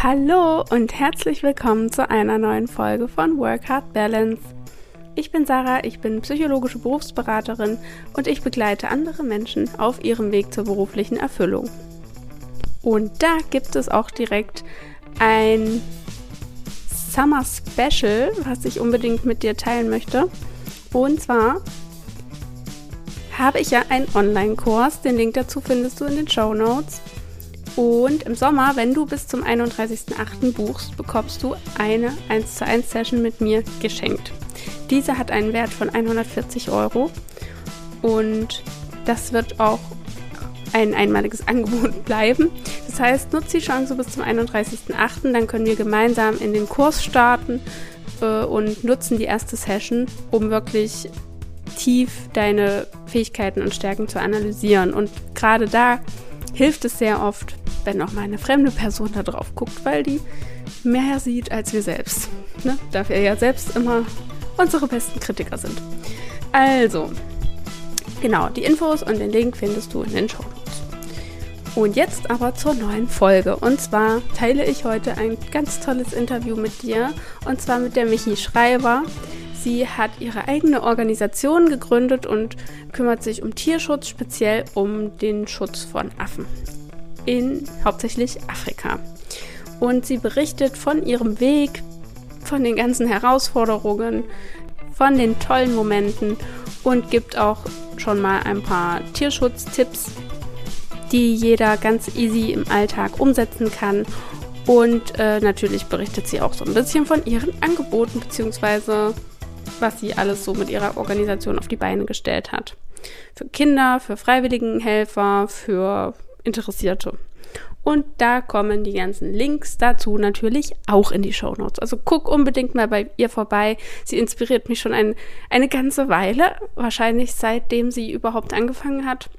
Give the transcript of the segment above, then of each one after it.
Hallo und herzlich willkommen zu einer neuen Folge von Work Hard Balance. Ich bin Sarah, ich bin psychologische Berufsberaterin und ich begleite andere Menschen auf ihrem Weg zur beruflichen Erfüllung. Und da gibt es auch direkt ein Summer Special, was ich unbedingt mit dir teilen möchte. Und zwar habe ich ja einen Online-Kurs. Den Link dazu findest du in den Show Notes. Und im Sommer, wenn du bis zum 31.08. buchst, bekommst du eine 1 zu 1 Session mit mir geschenkt. Diese hat einen Wert von 140 Euro und das wird auch ein einmaliges Angebot bleiben. Das heißt, nutze die Chance bis zum 31.08. Dann können wir gemeinsam in den Kurs starten äh, und nutzen die erste Session, um wirklich tief deine Fähigkeiten und Stärken zu analysieren. Und gerade da hilft es sehr oft, wenn auch mal eine fremde Person da drauf guckt, weil die mehr sieht als wir selbst. Ne? Da wir ja selbst immer unsere besten Kritiker sind. Also, genau, die Infos und den Link findest du in den Show Notes. Und jetzt aber zur neuen Folge. Und zwar teile ich heute ein ganz tolles Interview mit dir. Und zwar mit der Michi Schreiber. Sie hat ihre eigene Organisation gegründet und kümmert sich um Tierschutz, speziell um den Schutz von Affen in hauptsächlich Afrika. Und sie berichtet von ihrem Weg, von den ganzen Herausforderungen, von den tollen Momenten und gibt auch schon mal ein paar Tierschutztipps, die jeder ganz easy im Alltag umsetzen kann. Und äh, natürlich berichtet sie auch so ein bisschen von ihren Angeboten bzw. was sie alles so mit ihrer Organisation auf die Beine gestellt hat. Für Kinder, für Freiwilligenhelfer, für Interessierte. Und da kommen die ganzen Links dazu natürlich auch in die Show Notes. Also guck unbedingt mal bei ihr vorbei. Sie inspiriert mich schon ein, eine ganze Weile, wahrscheinlich seitdem sie überhaupt angefangen hat,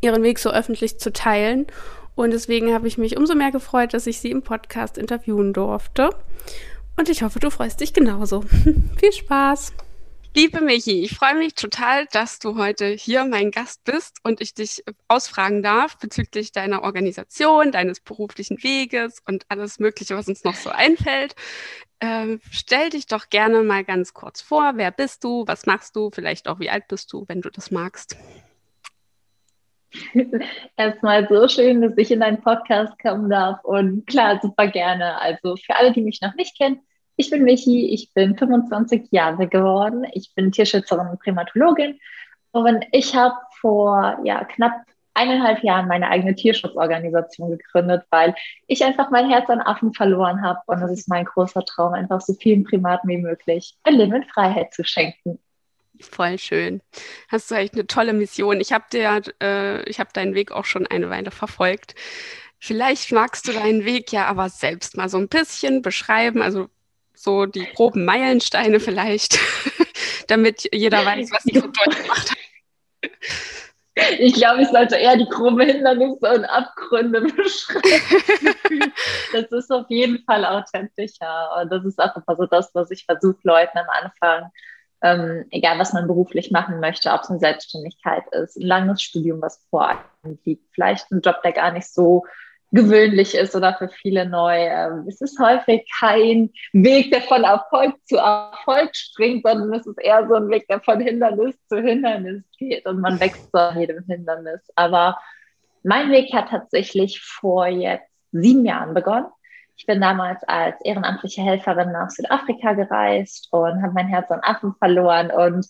ihren Weg so öffentlich zu teilen. Und deswegen habe ich mich umso mehr gefreut, dass ich sie im Podcast interviewen durfte. Und ich hoffe, du freust dich genauso. Viel Spaß! Liebe Michi, ich freue mich total, dass du heute hier mein Gast bist und ich dich ausfragen darf bezüglich deiner Organisation, deines beruflichen Weges und alles Mögliche, was uns noch so einfällt. Ähm, stell dich doch gerne mal ganz kurz vor. Wer bist du? Was machst du? Vielleicht auch, wie alt bist du, wenn du das magst? Erstmal so schön, dass ich in deinen Podcast kommen darf und klar, super gerne. Also für alle, die mich noch nicht kennen, ich bin Michi, ich bin 25 Jahre geworden. Ich bin Tierschützerin und Primatologin. Und ich habe vor ja, knapp eineinhalb Jahren meine eigene Tierschutzorganisation gegründet, weil ich einfach mein Herz an Affen verloren habe. Und das ist mein großer Traum, einfach so vielen Primaten wie möglich ein Leben in Freiheit zu schenken. Voll schön. Hast du echt eine tolle Mission. Ich habe äh, ich deinen Weg auch schon eine Weile verfolgt. Vielleicht magst du deinen Weg ja aber selbst mal so ein bisschen beschreiben. Also so die groben Meilensteine vielleicht, damit jeder weiß, was die so dort gemacht hat. Ich glaube, ich sollte eher die groben Hindernisse und Abgründe beschreiben. das ist auf jeden Fall authentischer. Und das ist auch immer so das, was ich versuche, Leuten am Anfang, ähm, egal was man beruflich machen möchte, ob es eine Selbstständigkeit ist, ein langes Studium, was vor einem liegt, vielleicht ein Job, der gar nicht so gewöhnlich ist oder für viele neu. Ähm, es ist häufig kein Weg, der von Erfolg zu Erfolg springt, sondern es ist eher so ein Weg, der von Hindernis zu Hindernis geht und man wächst an jedem Hindernis. Aber mein Weg hat tatsächlich vor jetzt sieben Jahren begonnen. Ich bin damals als ehrenamtliche Helferin nach Südafrika gereist und habe mein Herz an Affen verloren und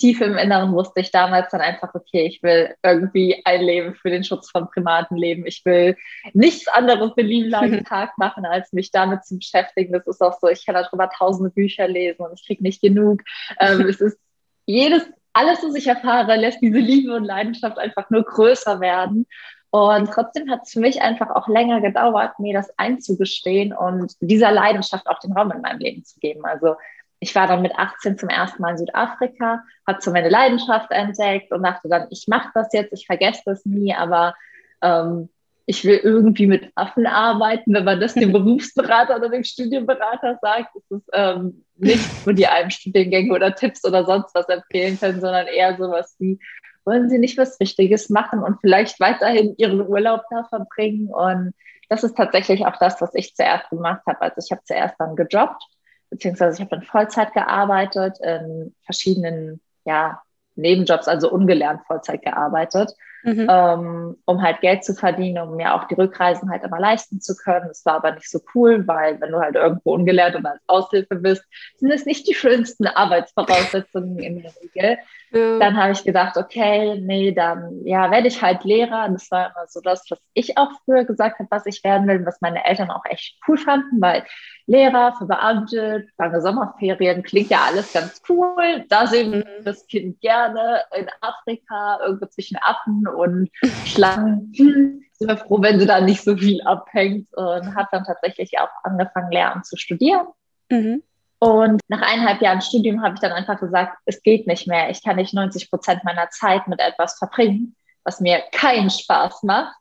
tief im Inneren wusste ich damals dann einfach, okay, ich will irgendwie ein Leben für den Schutz von Primaten leben. Ich will nichts anderes den lieben langen Tag machen, als mich damit zu beschäftigen. Das ist auch so, ich kann darüber tausende Bücher lesen und ich kriege nicht genug. Ähm, es ist jedes, alles, was ich erfahre, lässt diese Liebe und Leidenschaft einfach nur größer werden. Und trotzdem hat es für mich einfach auch länger gedauert, mir das einzugestehen und dieser Leidenschaft auch den Raum in meinem Leben zu geben. Also ich war dann mit 18 zum ersten Mal in Südafrika, habe so meine Leidenschaft entdeckt und dachte dann, ich mache das jetzt, ich vergesse das nie, aber ähm, ich will irgendwie mit Affen arbeiten. Wenn man das dem Berufsberater oder dem Studienberater sagt, ist es ähm, nicht, wo die einem Studiengänge oder Tipps oder sonst was empfehlen können, sondern eher sowas wie, wollen Sie nicht was Richtiges machen und vielleicht weiterhin Ihren Urlaub da verbringen? Und das ist tatsächlich auch das, was ich zuerst gemacht habe. Also ich habe zuerst dann gejobbt, beziehungsweise ich habe dann Vollzeit gearbeitet in verschiedenen ja, Nebenjobs, also ungelernt Vollzeit gearbeitet mhm. ähm, um halt Geld zu verdienen, um mir auch die Rückreisen halt immer leisten zu können. Das war aber nicht so cool, weil wenn du halt irgendwo ungelernt und als Aushilfe bist, sind es nicht die schönsten Arbeitsvoraussetzungen in der Regel. Ja. Dann habe ich gedacht, okay, nee, dann ja, werde ich halt Lehrer. Das war immer so das, was ich auch früher gesagt habe, was ich werden will, was meine Eltern auch echt cool fanden, weil Lehrer, verbeamtet, lange Sommerferien, klingt ja alles ganz cool. Da sehen wir mhm. das Kind gerne in Afrika, irgendwo zwischen Affen und Schlangen. Hm, sind wir froh, wenn sie da nicht so viel abhängt und habe dann tatsächlich auch angefangen, Lehramt zu studieren. Mhm. Und nach eineinhalb Jahren Studium habe ich dann einfach gesagt, es geht nicht mehr. Ich kann nicht 90 Prozent meiner Zeit mit etwas verbringen, was mir keinen Spaß macht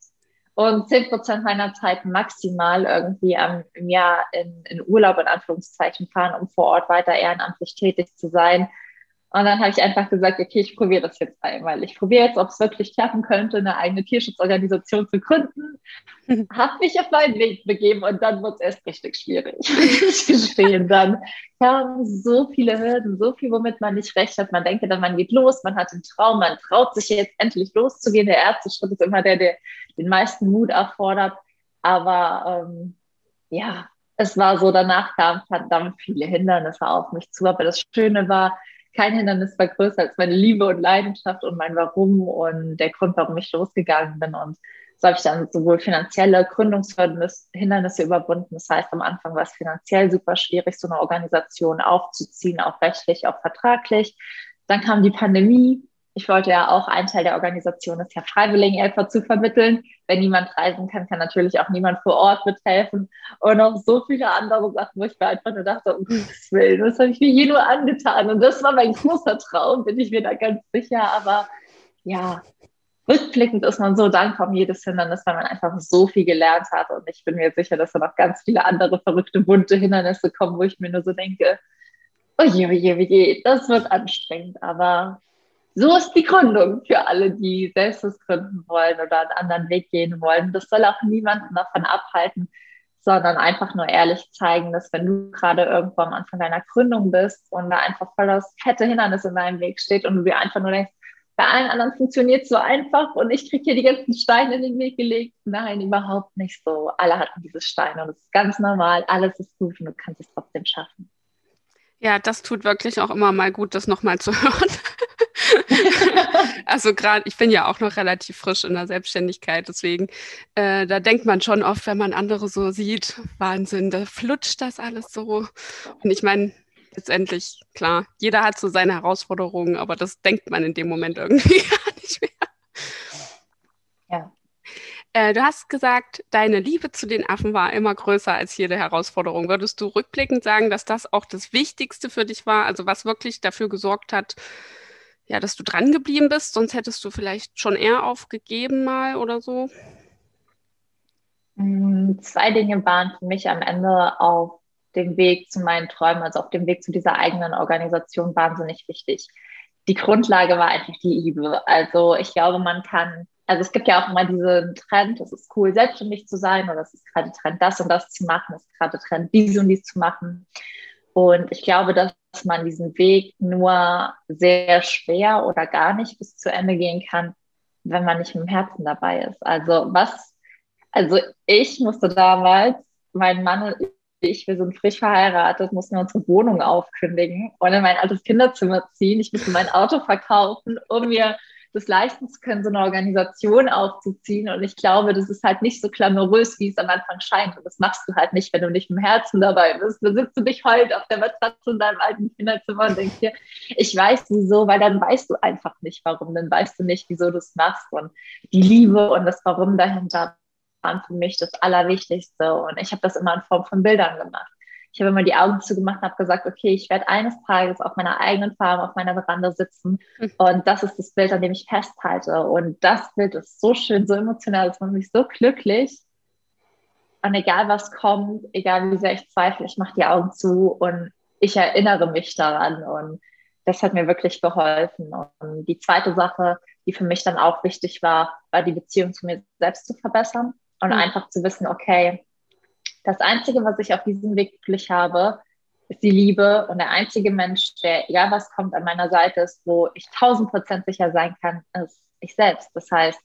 und 10 Prozent meiner Zeit maximal irgendwie am, im Jahr in, in Urlaub in Anführungszeichen fahren, um vor Ort weiter ehrenamtlich tätig zu sein und dann habe ich einfach gesagt, okay, ich probiere das jetzt einmal. Ich probiere jetzt, ob es wirklich klappen könnte, eine eigene Tierschutzorganisation zu gründen. habe mich auf meinen Weg begeben und dann wurde es erst richtig schwierig. ich gestehen. Dann kamen so viele Hürden, so viel, womit man nicht recht hat. Man denkt dann, man geht los, man hat den Traum, man traut sich jetzt endlich loszugehen. Der erste Schritt ist immer der, der den meisten Mut erfordert. Aber ähm, ja, es war so, danach kamen verdammt viele Hindernisse auf mich zu. Aber das Schöne war, kein Hindernis war größer als meine Liebe und Leidenschaft und mein Warum und der Grund, warum ich losgegangen bin. Und so habe ich dann sowohl finanzielle Gründungshindernisse überwunden. Das heißt, am Anfang war es finanziell super schwierig, so eine Organisation aufzuziehen, auch rechtlich, auch vertraglich. Dann kam die Pandemie, ich wollte ja auch, ein Teil der Organisation ist ja Freiwilligenhelfer zu vermitteln. Wenn niemand reisen kann, kann natürlich auch niemand vor Ort mithelfen. Und noch so viele andere Sachen, wo ich mir einfach nur dachte, um Gottes Willen, was habe ich mir hier nur angetan? Und das war mein großer Traum, bin ich mir da ganz sicher. Aber ja, rückblickend ist man so dankbar um jedes Hindernis, weil man einfach so viel gelernt hat. Und ich bin mir sicher, dass da noch ganz viele andere verrückte, bunte Hindernisse kommen, wo ich mir nur so denke, oje, oje, oje, das wird anstrengend, aber so ist die Gründung für alle, die selbst das gründen wollen oder einen anderen Weg gehen wollen. Das soll auch niemanden davon abhalten, sondern einfach nur ehrlich zeigen, dass wenn du gerade irgendwo am Anfang deiner Gründung bist und da einfach voll das fette Hindernis in deinem Weg steht und du dir einfach nur denkst, bei allen anderen funktioniert es so einfach und ich kriege hier die ganzen Steine in den Weg gelegt. Nein, überhaupt nicht so. Alle hatten diese Steine und es ist ganz normal, alles ist gut und du kannst es trotzdem schaffen. Ja, das tut wirklich auch immer mal gut, das nochmal zu hören. Also gerade, ich bin ja auch noch relativ frisch in der Selbstständigkeit, deswegen, äh, da denkt man schon oft, wenn man andere so sieht, Wahnsinn, da flutscht das alles so. Und ich meine, letztendlich, klar, jeder hat so seine Herausforderungen, aber das denkt man in dem Moment irgendwie gar nicht mehr. Ja. Äh, du hast gesagt, deine Liebe zu den Affen war immer größer als jede Herausforderung. Würdest du rückblickend sagen, dass das auch das Wichtigste für dich war? Also was wirklich dafür gesorgt hat, ja, dass du dran geblieben bist? Sonst hättest du vielleicht schon eher aufgegeben mal oder so? Mm, zwei Dinge waren für mich am Ende auf dem Weg zu meinen Träumen, also auf dem Weg zu dieser eigenen Organisation wahnsinnig wichtig. Die Grundlage war einfach die Liebe. Also ich glaube, man kann also es gibt ja auch immer diesen Trend, es ist cool, selbstständig zu sein oder es ist gerade Trend, das und das zu machen, es ist gerade Trend, dies und dies zu machen. Und ich glaube, dass man diesen Weg nur sehr schwer oder gar nicht bis zu Ende gehen kann, wenn man nicht mit dem Herzen dabei ist. Also was, also ich musste damals, mein Mann und ich, wir sind frisch verheiratet, mussten unsere Wohnung aufkündigen und in mein altes Kinderzimmer ziehen. Ich musste mein Auto verkaufen, um mir das leisten können, so eine Organisation aufzuziehen. Und ich glaube, das ist halt nicht so glamourös, wie es am Anfang scheint. Und das machst du halt nicht, wenn du nicht im Herzen dabei bist. Da sitzt du dich heult auf der Matratze in deinem alten Kinderzimmer und denkst dir, ich weiß wieso, weil dann weißt du einfach nicht, warum. Dann weißt du nicht, wieso du es machst. Und die Liebe und das Warum dahinter waren für mich das Allerwichtigste. Und ich habe das immer in Form von Bildern gemacht. Ich habe immer die Augen zugemacht und habe gesagt, okay, ich werde eines Tages auf meiner eigenen Farm, auf meiner Veranda sitzen mhm. und das ist das Bild, an dem ich festhalte. Und das Bild ist so schön, so emotional, es macht mich so glücklich. Und egal was kommt, egal wie sehr ich zweifle, ich mache die Augen zu und ich erinnere mich daran. Und das hat mir wirklich geholfen. Und die zweite Sache, die für mich dann auch wichtig war, war die Beziehung zu mir selbst zu verbessern. Und mhm. einfach zu wissen, okay, das Einzige, was ich auf diesem Weg wirklich habe, ist die Liebe. Und der einzige Mensch, der, egal was kommt, an meiner Seite ist, wo ich tausend Prozent sicher sein kann, ist ich selbst. Das heißt,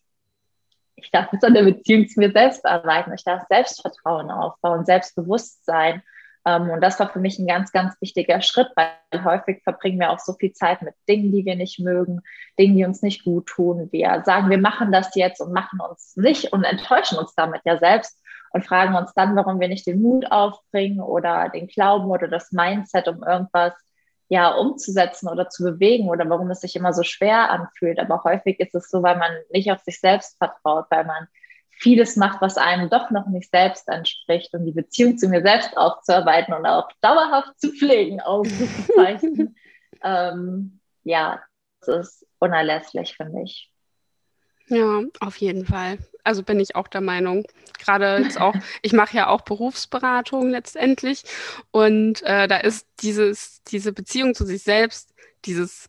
ich darf jetzt an der Beziehung zu mir selbst arbeiten. Ich darf Selbstvertrauen aufbauen, Selbstbewusstsein. Ähm, und das war für mich ein ganz, ganz wichtiger Schritt, weil häufig verbringen wir auch so viel Zeit mit Dingen, die wir nicht mögen, Dingen, die uns nicht gut tun. Wir sagen, wir machen das jetzt und machen uns nicht und enttäuschen uns damit ja selbst und fragen uns dann, warum wir nicht den Mut aufbringen oder den Glauben oder das Mindset, um irgendwas ja umzusetzen oder zu bewegen oder warum es sich immer so schwer anfühlt. Aber häufig ist es so, weil man nicht auf sich selbst vertraut, weil man vieles macht, was einem doch noch nicht selbst entspricht und die Beziehung zu mir selbst aufzuarbeiten und auch dauerhaft zu pflegen, auszuzeichnen. ähm, ja, das ist unerlässlich für mich. Ja, auf jeden Fall. Also bin ich auch der Meinung. Gerade jetzt auch, ich mache ja auch Berufsberatung letztendlich und äh, da ist dieses, diese Beziehung zu sich selbst, dieses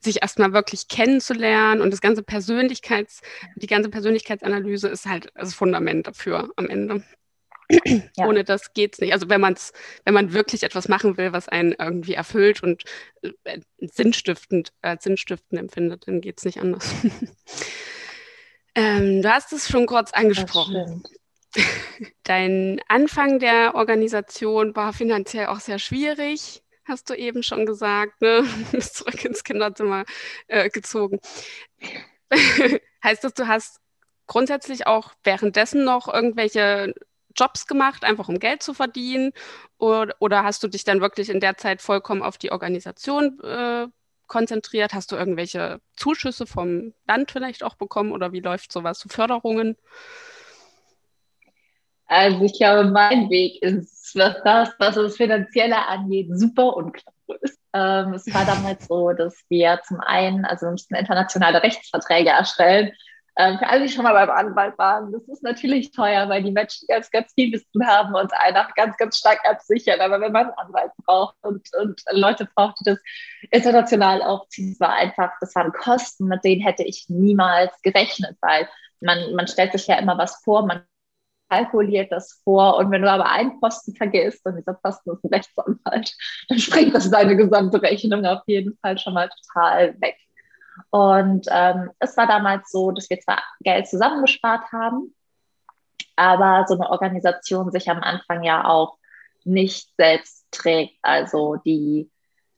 sich erstmal wirklich kennenzulernen und das ganze Persönlichkeits, die ganze Persönlichkeitsanalyse ist halt das Fundament dafür am Ende. Ja. Ohne das geht's nicht. Also wenn man es, wenn man wirklich etwas machen will, was einen irgendwie erfüllt und äh, sinnstiftend, äh, sinnstiftend empfindet, dann geht's nicht anders. ähm, du hast es schon kurz angesprochen. Dein Anfang der Organisation war finanziell auch sehr schwierig hast du eben schon gesagt, ne? bist zurück ins Kinderzimmer äh, gezogen. heißt das, du hast grundsätzlich auch währenddessen noch irgendwelche Jobs gemacht, einfach um Geld zu verdienen? Oder, oder hast du dich dann wirklich in der Zeit vollkommen auf die Organisation äh, konzentriert? Hast du irgendwelche Zuschüsse vom Land vielleicht auch bekommen oder wie läuft sowas, so Förderungen? Also ich glaube, mein Weg ist, was das, was das Finanzielle angeht, super unklar ist. Ähm, es war damals so, dass wir zum einen, also wir mussten internationale Rechtsverträge erstellen. Ähm, für alle, die schon mal beim Anwalt waren, das ist natürlich teuer, weil die Menschen ganz, ganz viel Wissen haben und einfach ganz, ganz stark absichern. Aber wenn man einen Anwalt braucht und, und Leute braucht, die das international aufziehen, das war einfach, das waren Kosten, mit denen hätte ich niemals gerechnet, weil man, man stellt sich ja immer was vor, man kalkuliert das vor. Und wenn du aber einen Posten vergisst und dieser Posten ist ein Rechtsanwalt, dann springt das deine gesamte Rechnung auf jeden Fall schon mal total weg. Und ähm, es war damals so, dass wir zwar Geld zusammengespart haben, aber so eine Organisation sich am Anfang ja auch nicht selbst trägt. Also die,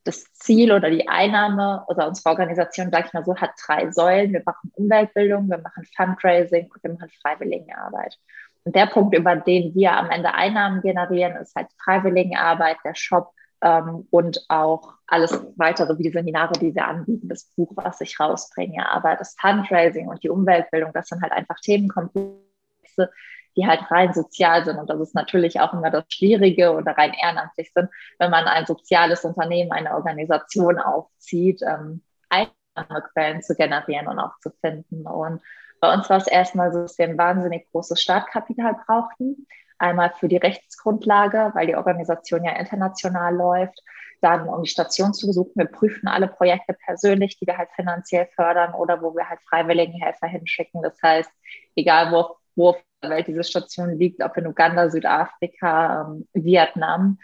das Ziel oder die Einnahme oder unsere Organisation, sag ich mal so, hat drei Säulen. Wir machen Umweltbildung, wir machen Fundraising und wir machen Freiwilligenarbeit. Und der Punkt, über den wir am Ende Einnahmen generieren, ist halt Freiwilligenarbeit, der Shop ähm, und auch alles weitere, wie die Seminare, die wir anbieten, das Buch, was ich rausbringe. Aber das Fundraising und die Umweltbildung, das sind halt einfach Themenkomplexe, die halt rein sozial sind. Und das ist natürlich auch immer das Schwierige oder rein ehrenamtlich sind, wenn man ein soziales Unternehmen, eine Organisation aufzieht, ähm, Einnahmequellen zu generieren und auch zu finden. Und bei uns war es erstmal so, dass wir ein wahnsinnig großes Startkapital brauchten. Einmal für die Rechtsgrundlage, weil die Organisation ja international läuft. Dann, um die Station zu besuchen. Wir prüfen alle Projekte persönlich, die wir halt finanziell fördern oder wo wir halt Freiwilligenhelfer hinschicken. Das heißt, egal wo, wo auf der Welt diese Station liegt, ob in Uganda, Südafrika, ähm, Vietnam,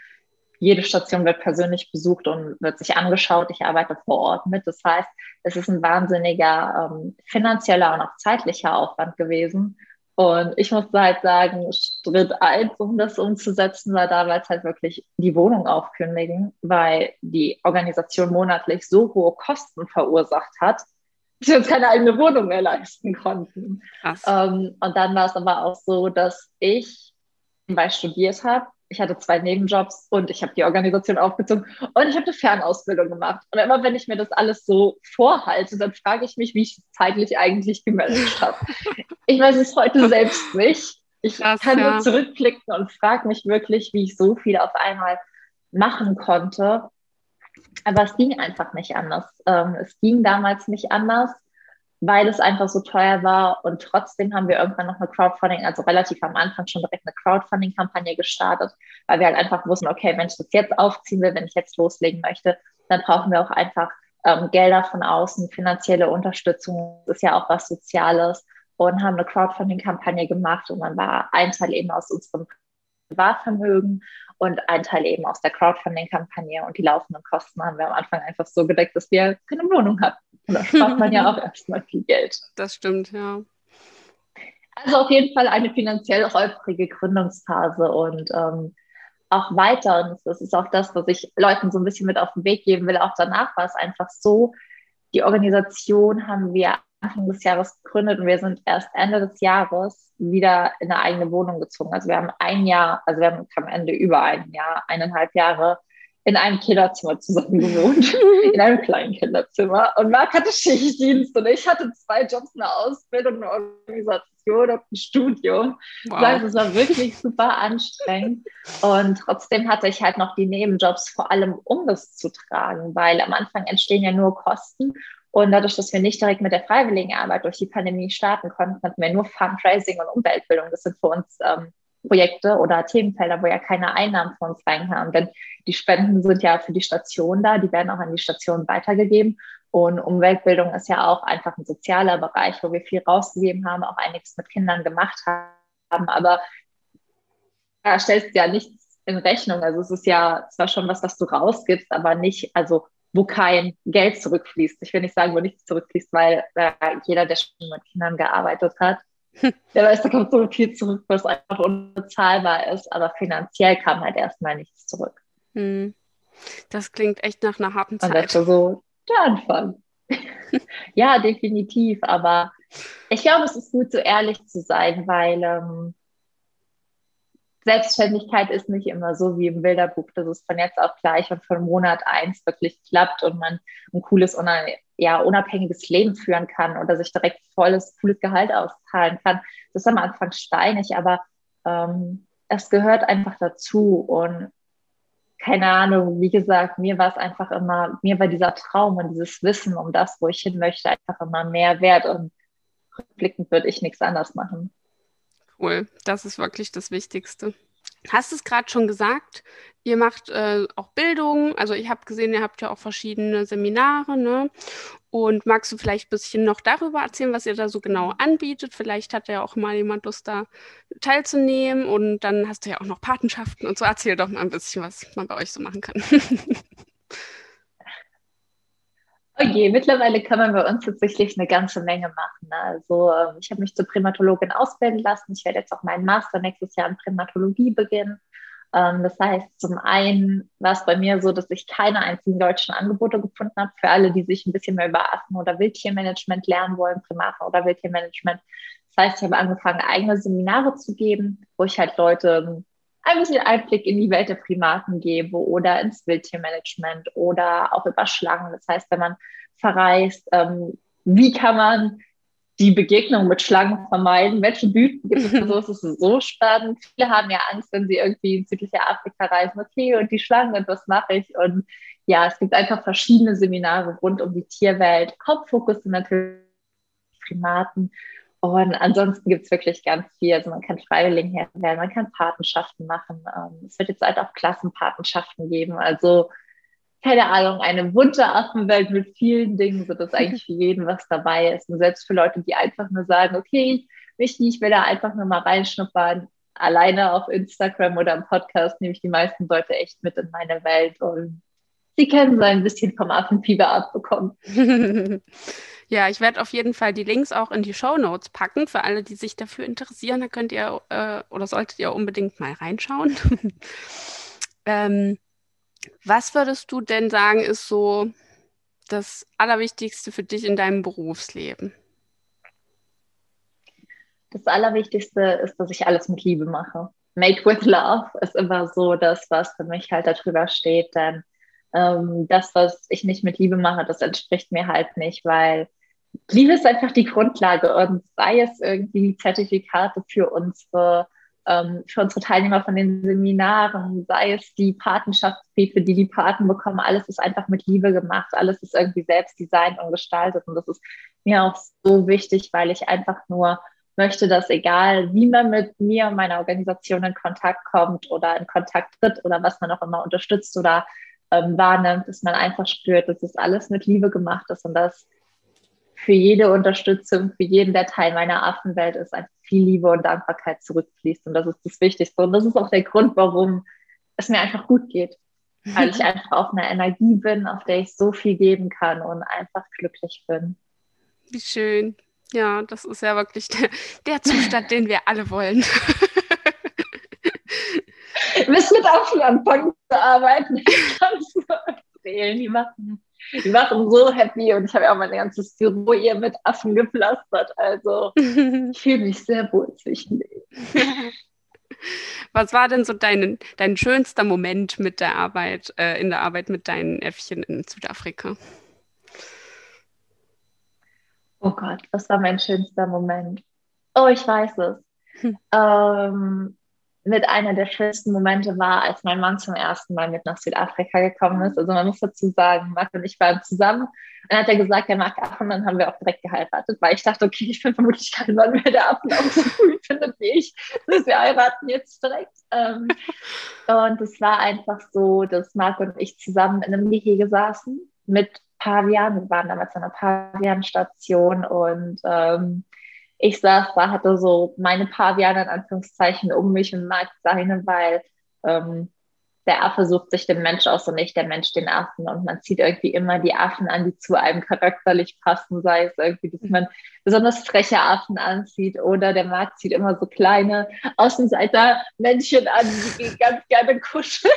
jede Station wird persönlich besucht und wird sich angeschaut. Ich arbeite vor Ort mit. Das heißt, es ist ein wahnsinniger ähm, finanzieller und auch zeitlicher Aufwand gewesen. Und ich muss halt sagen, Schritt eins, um das umzusetzen, war damals halt wirklich die Wohnung aufkündigen, weil die Organisation monatlich so hohe Kosten verursacht hat, dass wir uns keine eigene Wohnung mehr leisten konnten. Ähm, und dann war es aber auch so, dass ich nebenbei studiert habe ich hatte zwei Nebenjobs und ich habe die Organisation aufgezogen und ich habe eine Fernausbildung gemacht. Und immer wenn ich mir das alles so vorhalte, dann frage ich mich, wie ich es zeitlich eigentlich gemanagt habe. ich weiß es heute selbst nicht. Ich Krass, kann ja. nur zurückblicken und frage mich wirklich, wie ich so viel auf einmal machen konnte. Aber es ging einfach nicht anders. Ähm, es ging damals nicht anders weil es einfach so teuer war. Und trotzdem haben wir irgendwann noch eine Crowdfunding, also relativ am Anfang schon direkt eine Crowdfunding-Kampagne gestartet, weil wir halt einfach wussten, okay, wenn ich das jetzt aufziehen will, wenn ich jetzt loslegen möchte, dann brauchen wir auch einfach ähm, Gelder von außen, finanzielle Unterstützung, das ist ja auch was Soziales. und haben eine Crowdfunding-Kampagne gemacht und dann war ein Teil eben aus unserem Privatvermögen und ein Teil eben aus der Crowdfunding-Kampagne und die laufenden Kosten haben wir am Anfang einfach so gedeckt, dass wir keine Wohnung hatten. Und da spart man ja auch erstmal viel Geld. Das stimmt, ja. Also auf jeden Fall eine finanziell holprige Gründungsphase und ähm, auch weiter. Und das ist auch das, was ich Leuten so ein bisschen mit auf den Weg geben will. Auch danach war es einfach so, die Organisation haben wir Anfang des Jahres gegründet und wir sind erst Ende des Jahres wieder in eine eigene Wohnung gezogen. Also wir haben ein Jahr, also wir haben am Ende über ein Jahr, eineinhalb Jahre in einem Kinderzimmer zusammen gewohnt, in einem kleinen Kinderzimmer. Und Marc hatte Schichtdienst und ich hatte zwei Jobs, eine Ausbildung, eine Organisation und ein Studium. Wow. Also es war wirklich super anstrengend. Und trotzdem hatte ich halt noch die Nebenjobs, vor allem um das zu tragen, weil am Anfang entstehen ja nur Kosten und dadurch, dass wir nicht direkt mit der Freiwilligenarbeit durch die Pandemie starten konnten, hatten wir nur Fundraising und Umweltbildung. Das sind für uns ähm, Projekte oder Themenfelder, wo ja keine Einnahmen für uns reinkamen. Denn die Spenden sind ja für die Station da, die werden auch an die Station weitergegeben. Und Umweltbildung ist ja auch einfach ein sozialer Bereich, wo wir viel rausgegeben haben, auch einiges mit Kindern gemacht haben. Aber da stellst du ja nichts in Rechnung. Also es ist ja zwar schon was, was du rausgibst, aber nicht, also wo kein Geld zurückfließt. Ich will nicht sagen, wo nichts zurückfließt, weil äh, jeder, der schon mit Kindern gearbeitet hat, der weiß, da kommt so viel zurück, was einfach unbezahlbar ist, aber finanziell kam halt erstmal nichts zurück. Hm. Das klingt echt nach einer harten Zeit. Und das war so der Anfang. ja, definitiv, aber ich glaube, es ist gut, so ehrlich zu sein, weil ähm, Selbstständigkeit ist nicht immer so wie im Bilderbuch, dass es von jetzt auf gleich und von Monat eins wirklich klappt und man ein cooles, ja, unabhängiges Leben führen kann oder sich direkt volles, cooles Gehalt auszahlen kann. Das ist am Anfang steinig, aber ähm, es gehört einfach dazu und keine Ahnung, wie gesagt, mir war es einfach immer, mir war dieser Traum und dieses Wissen um das, wo ich hin möchte, einfach immer mehr wert und rückblickend würde ich nichts anders machen. Cool, das ist wirklich das Wichtigste. Hast es gerade schon gesagt, ihr macht äh, auch Bildung. Also ich habe gesehen, ihr habt ja auch verschiedene Seminare. Ne? Und magst du vielleicht ein bisschen noch darüber erzählen, was ihr da so genau anbietet? Vielleicht hat ja auch mal jemand Lust, da teilzunehmen. Und dann hast du ja auch noch Patenschaften und so. Erzähl doch mal ein bisschen, was man bei euch so machen kann. Okay, mittlerweile kann man bei uns tatsächlich eine ganze Menge machen. Ne? Also ähm, ich habe mich zur Primatologin ausbilden lassen. Ich werde jetzt auch meinen Master nächstes Jahr in Primatologie beginnen. Ähm, das heißt, zum einen war es bei mir so, dass ich keine einzigen deutschen Angebote gefunden habe für alle, die sich ein bisschen mehr über Affen- oder Wildtiermanagement lernen wollen, Primaten oder Wildtiermanagement. Das heißt, ich habe angefangen, eigene Seminare zu geben, wo ich halt Leute ein bisschen Einblick in die Welt der Primaten gebe oder ins Wildtiermanagement oder auch über Schlangen. Das heißt, wenn man verreist, ähm, wie kann man die Begegnung mit Schlangen vermeiden? Welche Blüten gibt es? Also es ist so spannend. Viele haben ja Angst, wenn sie irgendwie in südliche Afrika reisen. Okay, und die Schlangen und was mache ich? Und ja, es gibt einfach verschiedene Seminare rund um die Tierwelt. Hauptfokus sind natürlich Primaten. Und ansonsten gibt es wirklich ganz viel. Also man kann Freiwilligen werden, man kann Patenschaften machen. Ähm, es wird jetzt halt auch Klassenpatenschaften geben. Also keine Ahnung, eine bunte Affenwelt mit vielen Dingen, sodass eigentlich für jeden was dabei ist. Und selbst für Leute, die einfach nur sagen, okay, mich nicht, ich will da einfach nur mal reinschnuppern. Alleine auf Instagram oder im Podcast nehme ich die meisten Leute echt mit in meine Welt und sie können so ein bisschen vom Affenfieber abbekommen. Ja, ich werde auf jeden Fall die Links auch in die Show Notes packen für alle, die sich dafür interessieren. Da könnt ihr äh, oder solltet ihr unbedingt mal reinschauen. ähm, was würdest du denn sagen, ist so das Allerwichtigste für dich in deinem Berufsleben? Das Allerwichtigste ist, dass ich alles mit Liebe mache. Made with Love ist immer so das, was für mich halt darüber steht, denn ähm, das, was ich nicht mit Liebe mache, das entspricht mir halt nicht, weil Liebe ist einfach die Grundlage und sei es irgendwie Zertifikate für unsere, ähm, für unsere Teilnehmer von den Seminaren, sei es die Patenschaftsbriefe, die die Paten bekommen, alles ist einfach mit Liebe gemacht, alles ist irgendwie selbst designt und gestaltet und das ist mir auch so wichtig, weil ich einfach nur möchte, dass egal wie man mit mir und meiner Organisation in Kontakt kommt oder in Kontakt tritt oder was man auch immer unterstützt oder ähm, wahrnimmt, dass man einfach spürt, dass das alles mit Liebe gemacht ist und dass für jede Unterstützung, für jeden, der Teil meiner Affenwelt ist, einfach viel Liebe und Dankbarkeit zurückfließt. Und das ist das Wichtigste. Und das ist auch der Grund, warum es mir einfach gut geht. Weil ich einfach auf einer Energie bin, auf der ich so viel geben kann und einfach glücklich bin. Wie schön. Ja, das ist ja wirklich der, der Zustand, den wir alle wollen. Bis mit Affen anfangen zu arbeiten. Ich kann es nur erzählen. Die machen, die machen so happy und ich habe ja auch mein ganzes Büro hier mit Affen gepflastert. Also ich fühle mich sehr wohl zwischen denen. Was war denn so dein, dein schönster Moment mit der Arbeit, äh, in der Arbeit mit deinen Äffchen in Südafrika? Oh Gott, was war mein schönster Moment? Oh, ich weiß es. Hm. Ähm, mit einer der schönsten Momente war, als mein Mann zum ersten Mal mit nach Südafrika gekommen ist. Also man muss dazu sagen, Marc und ich waren zusammen. Und dann hat er gesagt, er mag Affen, dann haben wir auch direkt geheiratet, weil ich dachte, okay, ich bin vermutlich kein Mann mehr, der Affen auch so cool findet wie ich. Das wir heiraten jetzt direkt. Ähm, und es war einfach so, dass Marc und ich zusammen in einem Gehege saßen mit Pavian. Wir waren damals an einer Pavianstation und ähm, ich saß da, hatte so meine Paviane in Anführungszeichen um mich und mag seine, weil ähm, der Affe sucht sich den Mensch aus und nicht der Mensch den Affen. Und man zieht irgendwie immer die Affen an, die zu einem charakterlich passen, sei es irgendwie, dass man besonders freche Affen anzieht oder der Markt zieht immer so kleine Außenseiter-Männchen an, die ganz gerne kuscheln.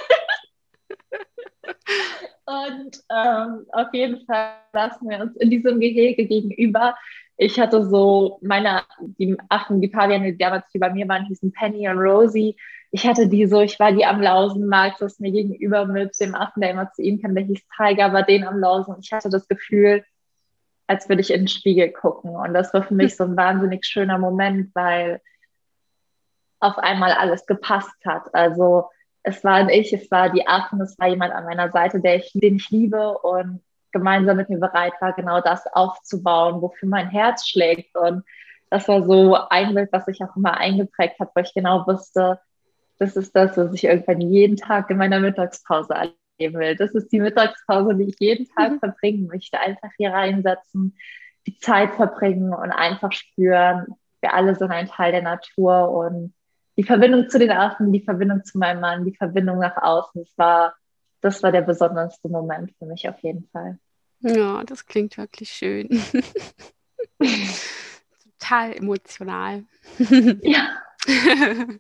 und ähm, auf jeden Fall lassen wir uns in diesem Gehege gegenüber ich hatte so meine, die Affen, die Paviane, die damals die bei mir waren, hießen Penny und Rosie. Ich hatte die so, ich war die am Lausenmarkt, das mir gegenüber mit dem Affen, der immer zu ihm kam, der hieß Tiger, war den am Lausen. Ich hatte das Gefühl, als würde ich in den Spiegel gucken. Und das war für mich so ein wahnsinnig schöner Moment, weil auf einmal alles gepasst hat. Also es war ich, es war die Affen, es war jemand an meiner Seite, der ich, den ich liebe und gemeinsam mit mir bereit war, genau das aufzubauen, wofür mein Herz schlägt. Und das war so ein Bild, was sich auch immer eingeprägt hat, weil ich genau wusste, das ist das, was ich irgendwann jeden Tag in meiner Mittagspause erleben will. Das ist die Mittagspause, die ich jeden Tag mhm. verbringen möchte. Einfach hier reinsetzen, die Zeit verbringen und einfach spüren, wir alle sind ein Teil der Natur und die Verbindung zu den Affen, die Verbindung zu meinem Mann, die Verbindung nach außen. Es war das war der besonderste Moment für mich auf jeden Fall. Ja, das klingt wirklich schön. Total emotional. ja.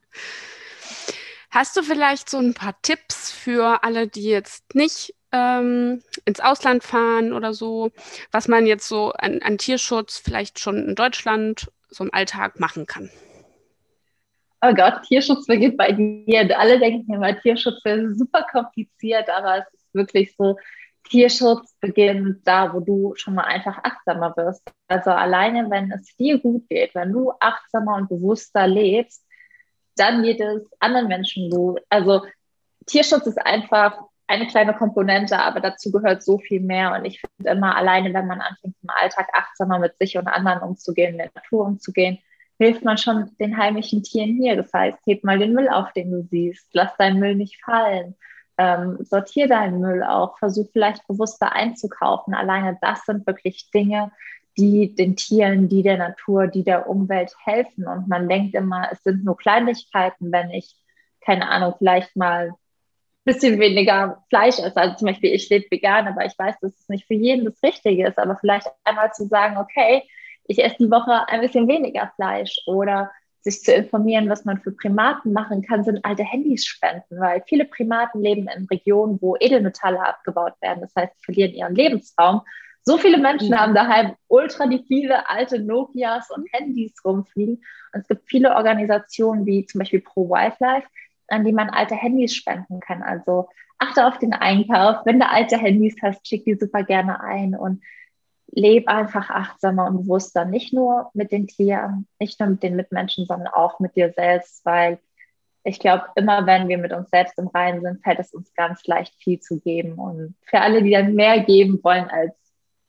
Hast du vielleicht so ein paar Tipps für alle, die jetzt nicht ähm, ins Ausland fahren oder so, was man jetzt so an, an Tierschutz vielleicht schon in Deutschland so im Alltag machen kann? Oh Gott, Tierschutz beginnt bei dir. Alle denken immer, Tierschutz wäre super kompliziert, aber es ist wirklich so, Tierschutz beginnt da, wo du schon mal einfach achtsamer wirst. Also alleine, wenn es dir gut geht, wenn du achtsamer und bewusster lebst, dann geht es anderen Menschen gut. Also Tierschutz ist einfach eine kleine Komponente, aber dazu gehört so viel mehr. Und ich finde immer, alleine, wenn man anfängt, im Alltag achtsamer mit sich und anderen umzugehen, in der Natur umzugehen, hilft man schon den heimischen Tieren hier. Das heißt, heb mal den Müll auf, den du siehst. Lass deinen Müll nicht fallen. Ähm, sortier deinen Müll auch. Versuch vielleicht bewusster einzukaufen. Alleine das sind wirklich Dinge, die den Tieren, die der Natur, die der Umwelt helfen. Und man denkt immer, es sind nur Kleinigkeiten, wenn ich, keine Ahnung, vielleicht mal bisschen weniger Fleisch esse. Also zum Beispiel, ich lebe vegan, aber ich weiß, dass es nicht für jeden das Richtige ist. Aber vielleicht einmal zu sagen, okay, ich esse die Woche ein bisschen weniger Fleisch oder sich zu informieren, was man für Primaten machen kann, sind alte Handys spenden, weil viele Primaten leben in Regionen, wo Edelmetalle abgebaut werden. Das heißt, sie verlieren ihren Lebensraum. So viele Menschen mhm. haben daheim ultra die viele alte Nokias und Handys rumfliegen. Und es gibt viele Organisationen wie zum Beispiel Pro Wildlife, an die man alte Handys spenden kann. Also achte auf den Einkauf. Wenn du alte Handys hast, schick die super gerne ein und lebe einfach achtsamer und bewusster, nicht nur mit den Tieren, nicht nur mit den Mitmenschen, sondern auch mit dir selbst, weil ich glaube, immer wenn wir mit uns selbst im Reinen sind, fällt es uns ganz leicht viel zu geben. Und für alle, die dann mehr geben wollen als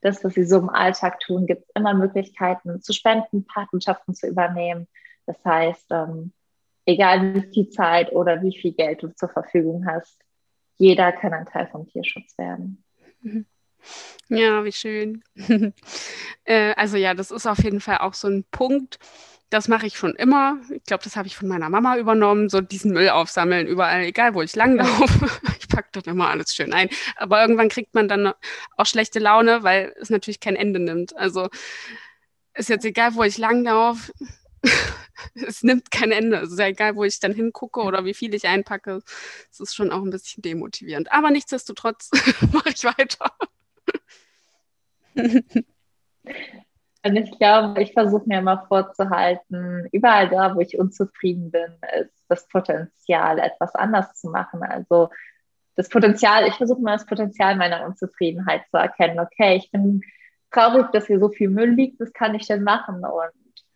das, was sie so im Alltag tun, gibt es immer Möglichkeiten zu spenden, Patenschaften zu übernehmen. Das heißt, ähm, egal wie viel Zeit oder wie viel Geld du zur Verfügung hast, jeder kann ein Teil vom Tierschutz werden. Mhm. Ja, wie schön. äh, also ja, das ist auf jeden Fall auch so ein Punkt. Das mache ich schon immer. Ich glaube, das habe ich von meiner Mama übernommen, so diesen Müll aufsammeln, überall, egal wo ich langlaufe. ich packe dann immer alles schön ein. Aber irgendwann kriegt man dann auch schlechte Laune, weil es natürlich kein Ende nimmt. Also ist jetzt egal, wo ich langlaufe. es nimmt kein Ende. Es ist ja egal, wo ich dann hingucke oder wie viel ich einpacke. Es ist schon auch ein bisschen demotivierend. Aber nichtsdestotrotz mache ich weiter. Und ich glaube, ich versuche mir immer vorzuhalten, überall da, wo ich unzufrieden bin, ist das Potenzial, etwas anders zu machen. Also das Potenzial, ich versuche mal das Potenzial meiner Unzufriedenheit zu erkennen. Okay, ich bin traurig, dass hier so viel Müll liegt, was kann ich denn machen? Und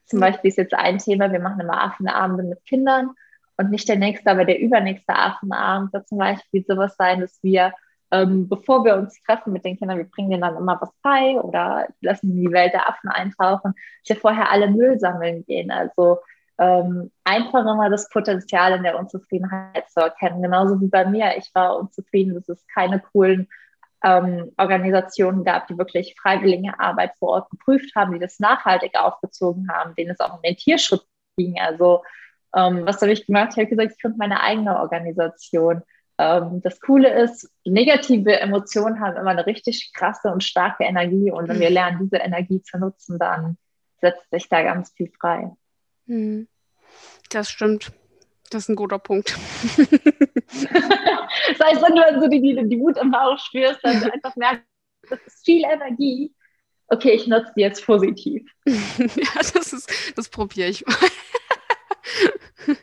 zum Beispiel ist jetzt ein Thema, wir machen immer Affenabende mit Kindern und nicht der nächste, aber der übernächste Affenabend wird zum Beispiel sowas sein, dass wir ähm, bevor wir uns treffen mit den Kindern, wir bringen denen dann immer was bei oder lassen die Welt der Affen eintauchen, dass wir vorher alle Müll sammeln gehen. Also ähm, einfach immer das Potenzial in der Unzufriedenheit zu erkennen. Genauso wie bei mir. Ich war unzufrieden, dass es keine coolen ähm, Organisationen gab, die wirklich freiwillige Arbeit vor Ort geprüft haben, die das nachhaltig aufgezogen haben, denen es auch um den Tierschutz ging. Also ähm, was habe ich gemacht? Ich habe gesagt, ich gründe meine eigene Organisation. Ähm, das Coole ist, negative Emotionen haben immer eine richtig krasse und starke Energie und wenn wir mhm. lernen, diese Energie zu nutzen, dann setzt sich da ganz viel frei. Mhm. Das stimmt. Das ist ein guter Punkt. das heißt, wenn du so die, die, die Wut im Bauch spürst, dann du einfach merkst, das ist viel Energie. Okay, ich nutze die jetzt positiv. ja, das ist, das probiere ich mal.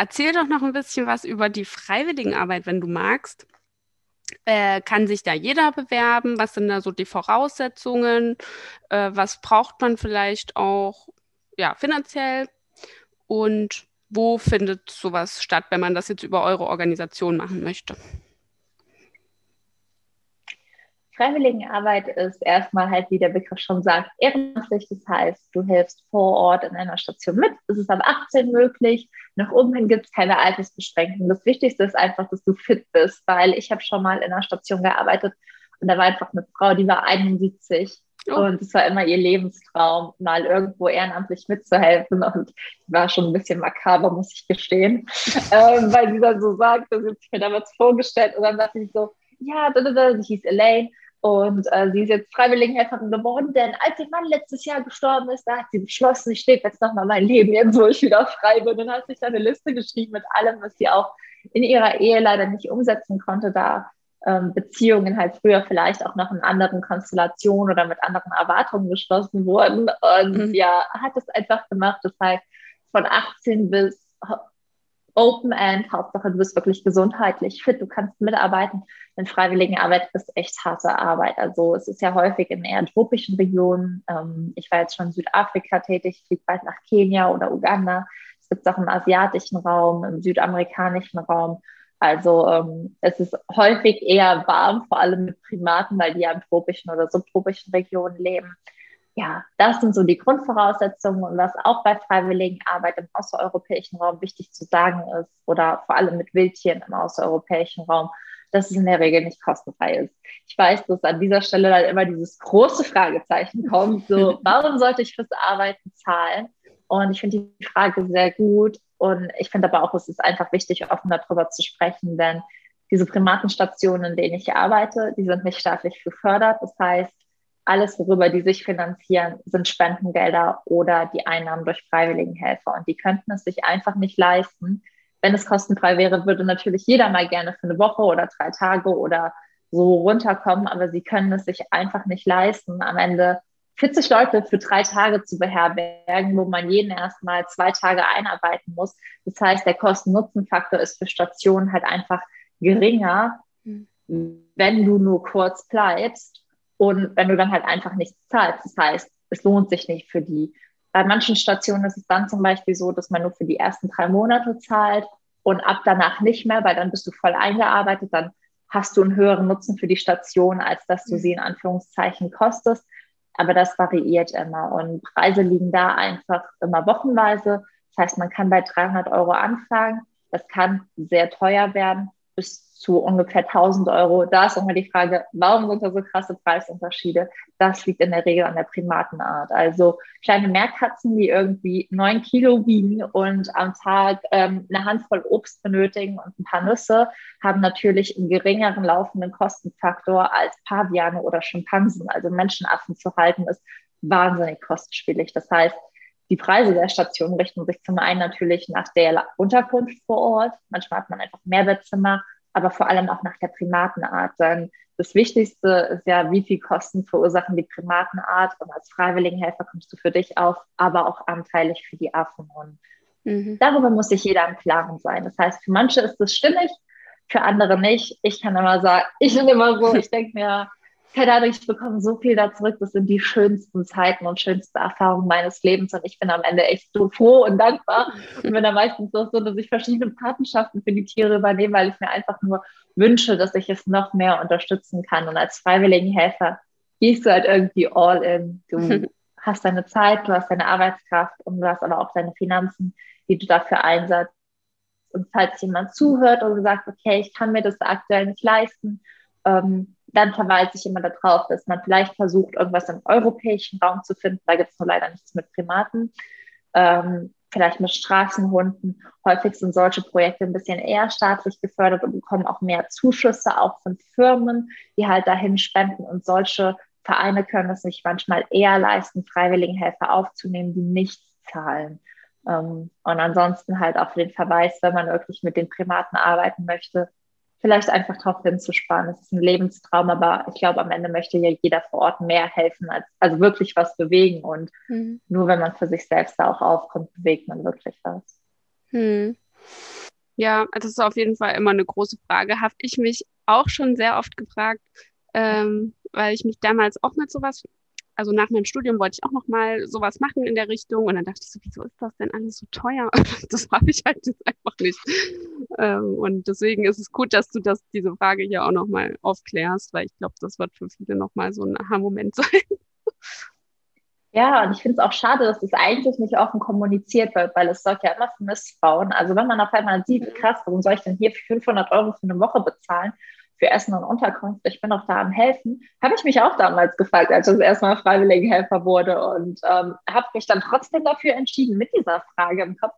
Erzähl doch noch ein bisschen was über die Freiwilligenarbeit, wenn du magst. Äh, kann sich da jeder bewerben? Was sind da so die Voraussetzungen? Äh, was braucht man vielleicht auch ja, finanziell? Und wo findet sowas statt, wenn man das jetzt über eure Organisation machen möchte? Freiwilligenarbeit ist erstmal halt, wie der Begriff schon sagt, ehrenamtlich. Das heißt, du hilfst vor Ort in einer Station mit. Es ist ab 18 möglich. Nach oben hin gibt es keine Altersbeschränkung. Das Wichtigste ist einfach, dass du fit bist, weil ich habe schon mal in einer Station gearbeitet und da war einfach eine Frau, die war 71 oh. und es war immer ihr Lebenstraum, mal irgendwo ehrenamtlich mitzuhelfen und war schon ein bisschen makaber, muss ich gestehen, ähm, weil sie dann so sagt, das hat sich mir damals vorgestellt und dann dachte ich so, ja, da, da, da, sie hieß Elaine und äh, sie ist jetzt Freiwilligenhelferin geworden, denn als ihr Mann letztes Jahr gestorben ist, da hat sie beschlossen, ich lebe jetzt nochmal mein Leben, jetzt wo ich wieder frei bin. Und dann hat sich da eine Liste geschrieben mit allem, was sie auch in ihrer Ehe leider nicht umsetzen konnte, da ähm, Beziehungen halt früher vielleicht auch noch in anderen Konstellationen oder mit anderen Erwartungen geschlossen wurden. Und mhm. ja, hat es einfach gemacht. Das heißt, von 18 bis Open End, Hauptsache du bist wirklich gesundheitlich fit, du kannst mitarbeiten. Denn Freiwilligenarbeit ist echt harte Arbeit. Also es ist ja häufig in eher tropischen Regionen. Ähm, ich war jetzt schon in Südafrika tätig, ich fliege bald nach Kenia oder Uganda. Es gibt es auch im asiatischen Raum, im südamerikanischen Raum. Also ähm, es ist häufig eher warm, vor allem mit Primaten, weil die ja in tropischen oder subtropischen Regionen leben ja, das sind so die Grundvoraussetzungen und was auch bei Freiwilligenarbeit im außereuropäischen Raum wichtig zu sagen ist oder vor allem mit Wildtieren im außereuropäischen Raum, dass es in der Regel nicht kostenfrei ist. Ich weiß, dass an dieser Stelle dann immer dieses große Fragezeichen kommt, so, warum sollte ich fürs Arbeiten zahlen? Und ich finde die Frage sehr gut und ich finde aber auch, es ist einfach wichtig, offen darüber zu sprechen, denn diese Primatenstationen, in denen ich arbeite, die sind nicht staatlich gefördert. Das heißt, alles, worüber die sich finanzieren, sind Spendengelder oder die Einnahmen durch Freiwilligenhelfer. Und die könnten es sich einfach nicht leisten. Wenn es kostenfrei wäre, würde natürlich jeder mal gerne für eine Woche oder drei Tage oder so runterkommen, aber sie können es sich einfach nicht leisten, am Ende 40 Leute für drei Tage zu beherbergen, wo man jeden erstmal zwei Tage einarbeiten muss. Das heißt, der Kosten-Nutzen-Faktor ist für Stationen halt einfach geringer, hm. wenn du nur kurz bleibst und wenn du dann halt einfach nichts zahlst, das heißt, es lohnt sich nicht für die. Bei manchen Stationen ist es dann zum Beispiel so, dass man nur für die ersten drei Monate zahlt und ab danach nicht mehr, weil dann bist du voll eingearbeitet, dann hast du einen höheren Nutzen für die Station, als dass du mhm. sie in Anführungszeichen kostest. Aber das variiert immer und Preise liegen da einfach immer wochenweise. Das heißt, man kann bei 300 Euro anfangen. Das kann sehr teuer werden bis zu ungefähr 1000 Euro. Da ist immer die Frage, warum sind da so krasse Preisunterschiede? Das liegt in der Regel an der Primatenart. Also kleine Meerkatzen, die irgendwie neun Kilo wiegen und am Tag ähm, eine Handvoll Obst benötigen und ein paar Nüsse, haben natürlich einen geringeren laufenden Kostenfaktor als Paviane oder Schimpansen. Also Menschenaffen zu halten ist wahnsinnig kostspielig. Das heißt, die Preise der Station richten sich zum einen natürlich nach der Unterkunft vor Ort. Manchmal hat man einfach mehr Bettzimmer, aber vor allem auch nach der Primatenart. Denn das Wichtigste ist ja, wie viel Kosten verursachen die Primatenart und als Freiwilligenhelfer kommst du für dich auf, aber auch anteilig für die Affen. Und mhm. darüber muss sich jeder im Klaren sein. Das heißt, für manche ist das stimmig, für andere nicht. Ich kann immer sagen, ich bin immer so, ich denke mir, keine Ahnung, ich bekomme so viel da zurück. Das sind die schönsten Zeiten und schönsten Erfahrungen meines Lebens. Und ich bin am Ende echt so froh und dankbar. Und bin da meistens auch so, dass ich verschiedene Patenschaften für die Tiere übernehme, weil ich mir einfach nur wünsche, dass ich es noch mehr unterstützen kann. Und als Freiwilligenhelfer gehst du halt irgendwie all in. Du hast deine Zeit, du hast deine Arbeitskraft und du hast aber auch deine Finanzen, die du dafür einsetzt. Und falls jemand zuhört und sagt, okay, ich kann mir das aktuell nicht leisten, ähm, dann verweise ich immer darauf, dass man vielleicht versucht, irgendwas im europäischen Raum zu finden. Da gibt es nur leider nichts mit Primaten. Ähm, vielleicht mit Straßenhunden. Häufig sind solche Projekte ein bisschen eher staatlich gefördert und bekommen auch mehr Zuschüsse, auch von Firmen, die halt dahin spenden. Und solche Vereine können es sich manchmal eher leisten, Freiwilligenhelfer aufzunehmen, die nichts zahlen. Ähm, und ansonsten halt auch für den Verweis, wenn man wirklich mit den Primaten arbeiten möchte, vielleicht einfach darauf hinzusparen. Es ist ein Lebenstraum, aber ich glaube, am Ende möchte ja jeder vor Ort mehr helfen, als also wirklich was bewegen. Und mhm. nur wenn man für sich selbst da auch aufkommt, bewegt man wirklich was. Mhm. Ja, das ist auf jeden Fall immer eine große Frage. Habe ich mich auch schon sehr oft gefragt, ähm, weil ich mich damals auch mit sowas also nach meinem Studium wollte ich auch noch mal sowas machen in der Richtung und dann dachte ich so, wieso ist das denn alles so teuer? das habe ich halt jetzt einfach nicht. Ähm, und deswegen ist es gut, dass du das, diese Frage hier auch noch mal aufklärst, weil ich glaube, das wird für viele noch mal so ein Aha-Moment sein. Ja, und ich finde es auch schade, dass das eigentlich nicht offen kommuniziert wird, weil es sorgt ja immer für Missbauen. Also wenn man auf einmal sieht, krass, warum soll ich denn hier 500 Euro für eine Woche bezahlen? Für Essen und Unterkunft. Ich bin auch da am Helfen. Habe ich mich auch damals gefragt, als ich das erstmal Freiwilligenhelfer wurde und ähm, habe mich dann trotzdem dafür entschieden mit dieser Frage im Kopf.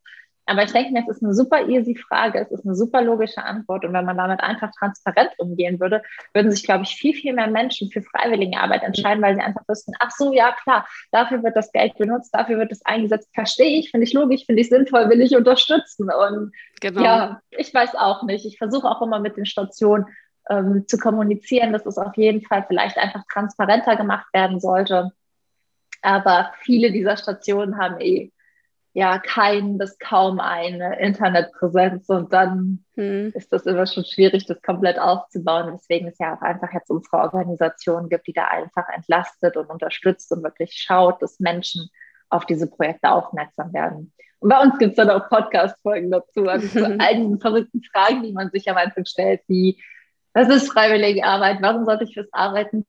Aber ich denke mir, es ist eine super easy Frage, es ist eine super logische Antwort. Und wenn man damit einfach transparent umgehen würde, würden sich, glaube ich, viel, viel mehr Menschen für Freiwilligenarbeit entscheiden, weil sie einfach wüssten, ach so, ja klar, dafür wird das Geld benutzt, dafür wird es eingesetzt. Verstehe ich, finde ich logisch, finde ich sinnvoll, will ich unterstützen. Und genau. ja, ich weiß auch nicht. Ich versuche auch immer mit den Stationen ähm, zu kommunizieren, dass es auf jeden Fall vielleicht einfach transparenter gemacht werden sollte. Aber viele dieser Stationen haben eh ja kein bis kaum eine Internetpräsenz und dann hm. ist das immer schon schwierig, das komplett aufzubauen. Deswegen ist ja auch einfach jetzt unsere Organisation gibt, die da einfach entlastet und unterstützt und wirklich schaut, dass Menschen auf diese Projekte aufmerksam werden. Und bei uns gibt es dann auch Podcast-Folgen dazu, also zu all diesen verrückten Fragen, die man sich am Anfang stellt, wie das ist freiwillige Arbeit. Warum sollte ich fürs Arbeiten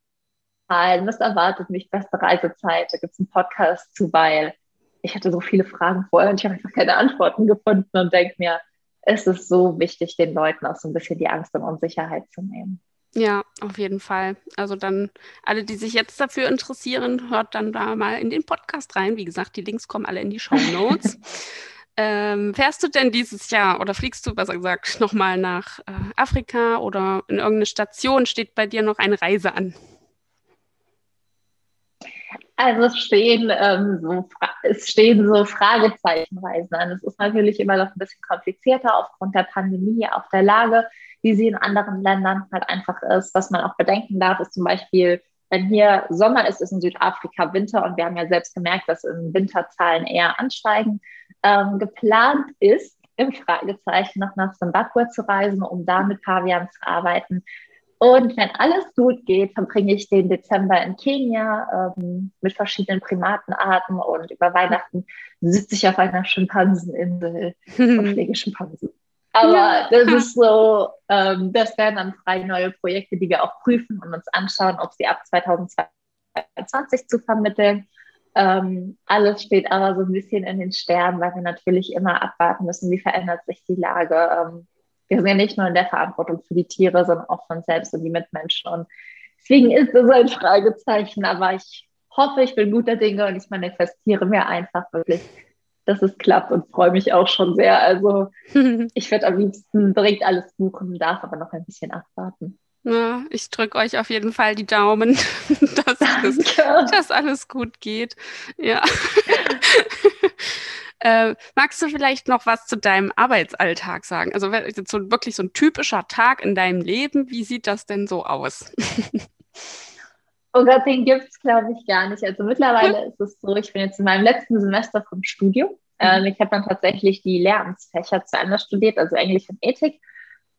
zahlen? Was erwartet mich? Beste Reisezeit? Da gibt es einen Podcast zu, weil ich hatte so viele Fragen vorher und ich habe einfach keine Antworten gefunden und denke mir, es ist so wichtig, den Leuten auch so ein bisschen die Angst und Unsicherheit zu nehmen. Ja, auf jeden Fall. Also dann alle, die sich jetzt dafür interessieren, hört dann da mal in den Podcast rein. Wie gesagt, die Links kommen alle in die Show Notes. Ähm, fährst du denn dieses Jahr oder fliegst du, besser gesagt, nochmal nach äh, Afrika oder in irgendeine Station? Steht bei dir noch eine Reise an? Also es stehen, ähm, so, es stehen so Fragezeichenreisen an. Es ist natürlich immer noch ein bisschen komplizierter aufgrund der Pandemie, auch der Lage, wie sie in anderen Ländern halt einfach ist. Was man auch bedenken darf, ist zum Beispiel, wenn hier Sommer ist, ist in Südafrika Winter und wir haben ja selbst gemerkt, dass in Winterzahlen eher ansteigen ähm, geplant ist, im Fragezeichen noch nach Zimbabwe zu reisen, um da mit Pavian zu arbeiten. Und wenn alles gut geht, verbringe ich den Dezember in Kenia ähm, mit verschiedenen Primatenarten und über Weihnachten sitze ich auf einer Schimpanseninsel und pflege Schimpansen. Aber das ist so, ähm, das wären dann drei neue Projekte, die wir auch prüfen und uns anschauen, ob sie ab 2022 zu vermitteln. Ähm, alles steht aber so ein bisschen in den Sternen, weil wir natürlich immer abwarten müssen, wie verändert sich die Lage. Ähm, wir sind ja nicht nur in der Verantwortung für die Tiere, sondern auch von selbst und die Mitmenschen. Und deswegen ist das ein Fragezeichen, aber ich hoffe, ich bin guter Dinge und ich manifestiere mir einfach wirklich, dass es klappt und freue mich auch schon sehr. Also ich werde am liebsten direkt alles buchen, darf aber noch ein bisschen abwarten. Ja, ich drücke euch auf jeden Fall die Daumen, dass, alles, dass alles gut geht. Ja. äh, magst du vielleicht noch was zu deinem Arbeitsalltag sagen? Also so wirklich so ein typischer Tag in deinem Leben, wie sieht das denn so aus? Oh Gott, den gibt es, glaube ich, gar nicht. Also mittlerweile ist es so, ich bin jetzt in meinem letzten Semester vom Studium. Mhm. Ähm, ich habe dann tatsächlich die Lehramtsfächer zu Ende studiert, also Englisch und Ethik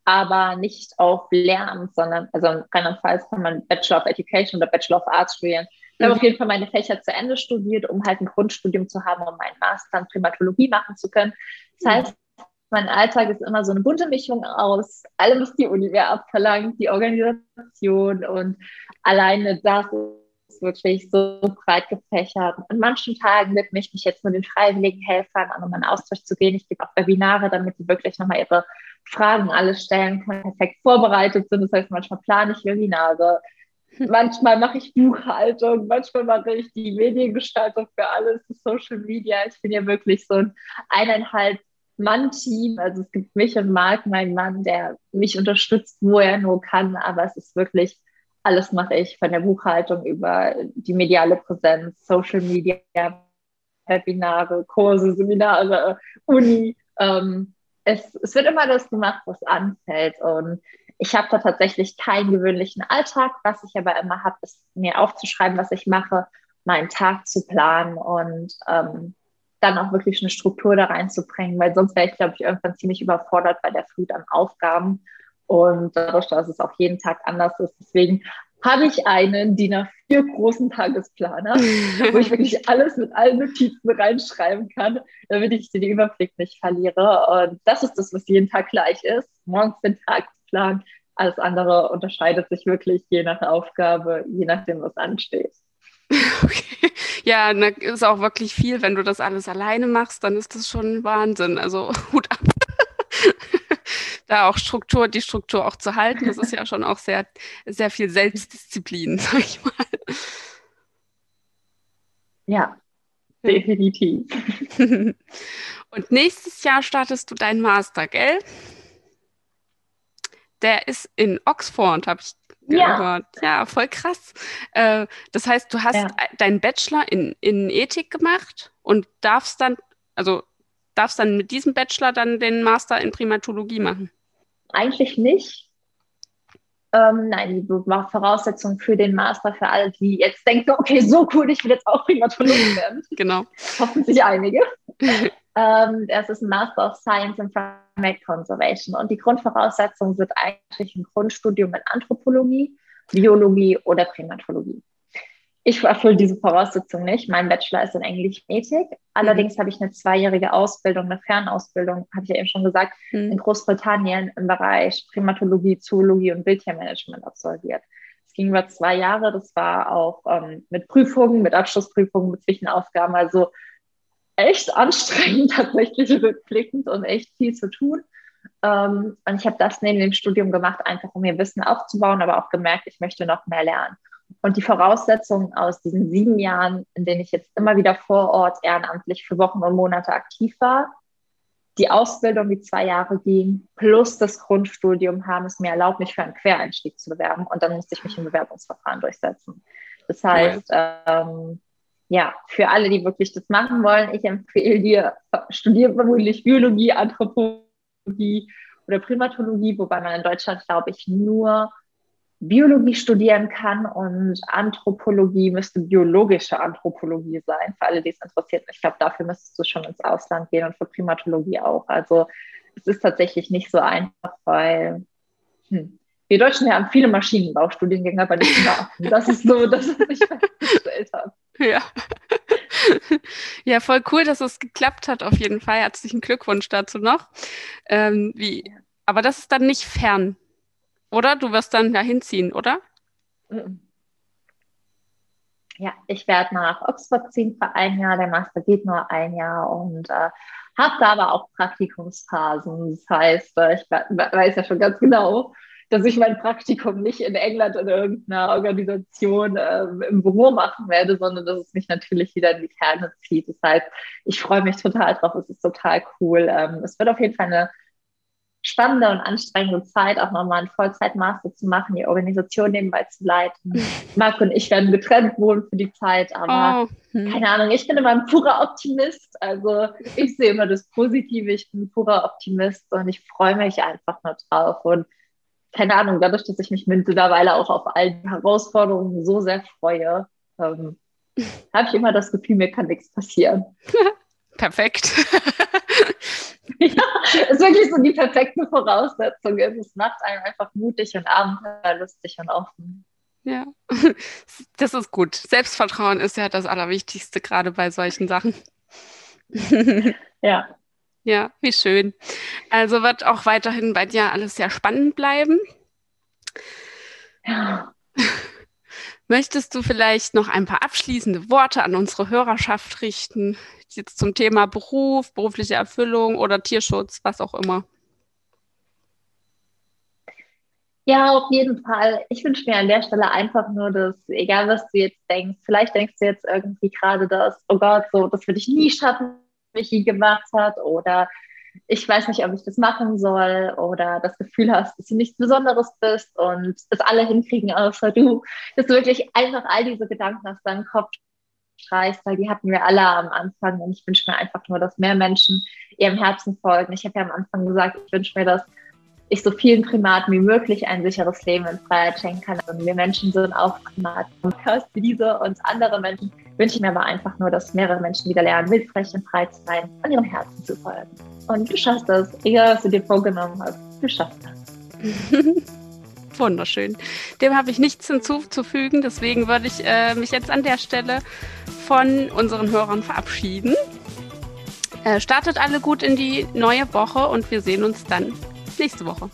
aber nicht auf Lehramt, sondern, also in Rheinland-Pfalz kann man Bachelor of Education oder Bachelor of Arts studieren. Ich mhm. habe auf jeden Fall meine Fächer zu Ende studiert, um halt ein Grundstudium zu haben, um meinen Master in Primatologie machen zu können. Das mhm. heißt, mein Alltag ist immer so eine bunte Mischung aus allem, was die Uni mir abverlangt, die Organisation und alleine das ist wirklich so breit gefächert. An manchen Tagen widme ich mich jetzt nur den freiwilligen Helfern an, um einen Austausch zu gehen. Ich gebe auch Webinare, damit die wirklich nochmal ihre Fragen alles stellen können, perfekt vorbereitet sind. Das heißt, manchmal plane ich Webinare, manchmal mache ich Buchhaltung, manchmal mache ich die Mediengestaltung für alles, Social Media. Ich bin ja wirklich so ein eineinhalb Mann-Team. Also es gibt mich und Marc, mein Mann, der mich unterstützt, wo er nur kann. Aber es ist wirklich, alles mache ich von der Buchhaltung über die mediale Präsenz, Social Media, Webinare, Kurse, Seminare, Uni. Ähm, es, es wird immer das gemacht, was anfällt. Und ich habe da tatsächlich keinen gewöhnlichen Alltag. Was ich aber immer habe, ist mir aufzuschreiben, was ich mache, meinen Tag zu planen und ähm, dann auch wirklich eine Struktur da reinzubringen, weil sonst wäre ich, glaube ich, irgendwann ziemlich überfordert bei der Flut an Aufgaben. Und dadurch, dass es auch jeden Tag anders ist. Deswegen habe ich einen DIN A4 großen Tagesplaner, wo ich wirklich alles mit allen Notizen reinschreiben kann, damit ich den Überblick nicht verliere. Und das ist das, was jeden Tag gleich ist. Morgens den Tagesplan. Alles andere unterscheidet sich wirklich je nach Aufgabe, je nachdem, was ansteht. Okay. Ja, na, ist auch wirklich viel. Wenn du das alles alleine machst, dann ist das schon Wahnsinn. Also Hut ab da auch Struktur, die Struktur auch zu halten. Das ist ja schon auch sehr, sehr viel Selbstdisziplin, sag ich mal. Ja, definitiv. Und nächstes Jahr startest du deinen Master, gell? Der ist in Oxford, habe ich ja. gehört. Ja, voll krass. Äh, das heißt, du hast ja. deinen Bachelor in, in Ethik gemacht und darfst dann, also darfst dann mit diesem Bachelor dann den Master in Primatologie machen? Eigentlich nicht. Ähm, nein, die Voraussetzung für den Master für alle, die jetzt denken, okay, so cool, ich will jetzt auch Primatologin werden. Genau. Hoffentlich einige. ähm, das ist ein Master of Science in Primate Conservation und die Grundvoraussetzung wird eigentlich ein Grundstudium in Anthropologie, Biologie oder Primatologie. Ich erfülle diese Voraussetzung nicht. Mein Bachelor ist in Englisch Ethik. Allerdings mhm. habe ich eine zweijährige Ausbildung, eine Fernausbildung, habe ich ja eben schon gesagt, mhm. in Großbritannien im Bereich Primatologie, Zoologie und Wildtiermanagement absolviert. Es ging über zwei Jahre. Das war auch ähm, mit Prüfungen, mit Abschlussprüfungen, mit Zwischenaufgaben. Also echt anstrengend tatsächlich rückblickend und echt viel zu tun. Ähm, und ich habe das neben dem Studium gemacht, einfach um mir Wissen aufzubauen, aber auch gemerkt, ich möchte noch mehr lernen. Und die Voraussetzungen aus diesen sieben Jahren, in denen ich jetzt immer wieder vor Ort ehrenamtlich für Wochen und Monate aktiv war, die Ausbildung, die zwei Jahre ging, plus das Grundstudium haben es mir erlaubt, mich für einen Quereinstieg zu bewerben. Und dann musste ich mich im Bewerbungsverfahren durchsetzen. Das heißt, ähm, ja, für alle, die wirklich das machen wollen, ich empfehle dir, studiere vermutlich Biologie, Anthropologie oder Primatologie, wobei man in Deutschland, glaube ich, nur Biologie studieren kann und Anthropologie müsste biologische Anthropologie sein, für alle, die es interessiert. Ich glaube, dafür müsstest du schon ins Ausland gehen und für Primatologie auch. Also es ist tatsächlich nicht so einfach, weil hm, wir Deutschen haben viele Maschinenbaustudiengänge, aber nicht immer. Das ist so, das, was ich festgestellt habe. Ja. Ja, voll cool, dass es geklappt hat, auf jeden Fall. Herzlichen Glückwunsch dazu noch. Ähm, wie, aber das ist dann nicht fern oder? Du wirst dann da hinziehen, oder? Ja, ich werde nach Oxford ziehen für ein Jahr. Der Master geht nur ein Jahr und äh, habe da aber auch Praktikumsphasen. Das heißt, äh, ich weiß ja schon ganz genau, dass ich mein Praktikum nicht in England in irgendeiner Organisation äh, im Büro machen werde, sondern dass es mich natürlich wieder in die Kerne zieht. Das heißt, ich freue mich total drauf. Es ist total cool. Ähm, es wird auf jeden Fall eine spannende und anstrengende Zeit, auch nochmal einen Vollzeitmaster zu machen, die Organisation nebenbei zu leiten. Marc und ich werden getrennt wohnen für die Zeit, aber oh. hm. keine Ahnung, ich bin immer ein purer Optimist. Also ich sehe immer das Positive, ich bin ein purer Optimist und ich freue mich einfach nur drauf. Und keine Ahnung, dadurch, dass ich mich mittlerweile auch auf all die Herausforderungen so sehr freue, ähm, habe ich immer das Gefühl, mir kann nichts passieren. Perfekt. ja, ist wirklich so die perfekte Voraussetzung. Es macht einen einfach mutig und abenteuerlustig und offen. Ja, das ist gut. Selbstvertrauen ist ja das Allerwichtigste, gerade bei solchen Sachen. ja. Ja, wie schön. Also wird auch weiterhin bei dir alles sehr spannend bleiben. Ja. Möchtest du vielleicht noch ein paar abschließende Worte an unsere Hörerschaft richten? Jetzt zum Thema Beruf, berufliche Erfüllung oder Tierschutz, was auch immer. Ja, auf jeden Fall. Ich wünsche mir an der Stelle einfach nur, dass, egal was du jetzt denkst, vielleicht denkst du jetzt irgendwie gerade das, oh Gott, so, das würde ich nie schaffen, je gemacht hat oder ich weiß nicht, ob ich das machen soll oder das Gefühl hast, dass du nichts Besonderes bist und das alle hinkriegen außer du, dass du wirklich einfach all diese Gedanken aus deinem Kopf streichst, weil die hatten wir alle am Anfang und ich wünsche mir einfach nur, dass mehr Menschen ihrem Herzen folgen. Ich habe ja am Anfang gesagt, ich wünsche mir, dass ich so vielen Primaten wie möglich ein sicheres Leben in Freiheit schenken kann. Und wir Menschen sind auch Primaten. Wie diese und andere Menschen wünsche ich mir aber einfach nur, dass mehrere Menschen wieder lernen, wildfrech und frei zu sein und ihrem Herzen zu folgen. Und du schaffst das, egal was du dir vorgenommen hast, du schaffst das. Wunderschön. Dem habe ich nichts hinzuzufügen, deswegen würde ich äh, mich jetzt an der Stelle von unseren Hörern verabschieden. Äh, startet alle gut in die neue Woche und wir sehen uns dann nächste Woche.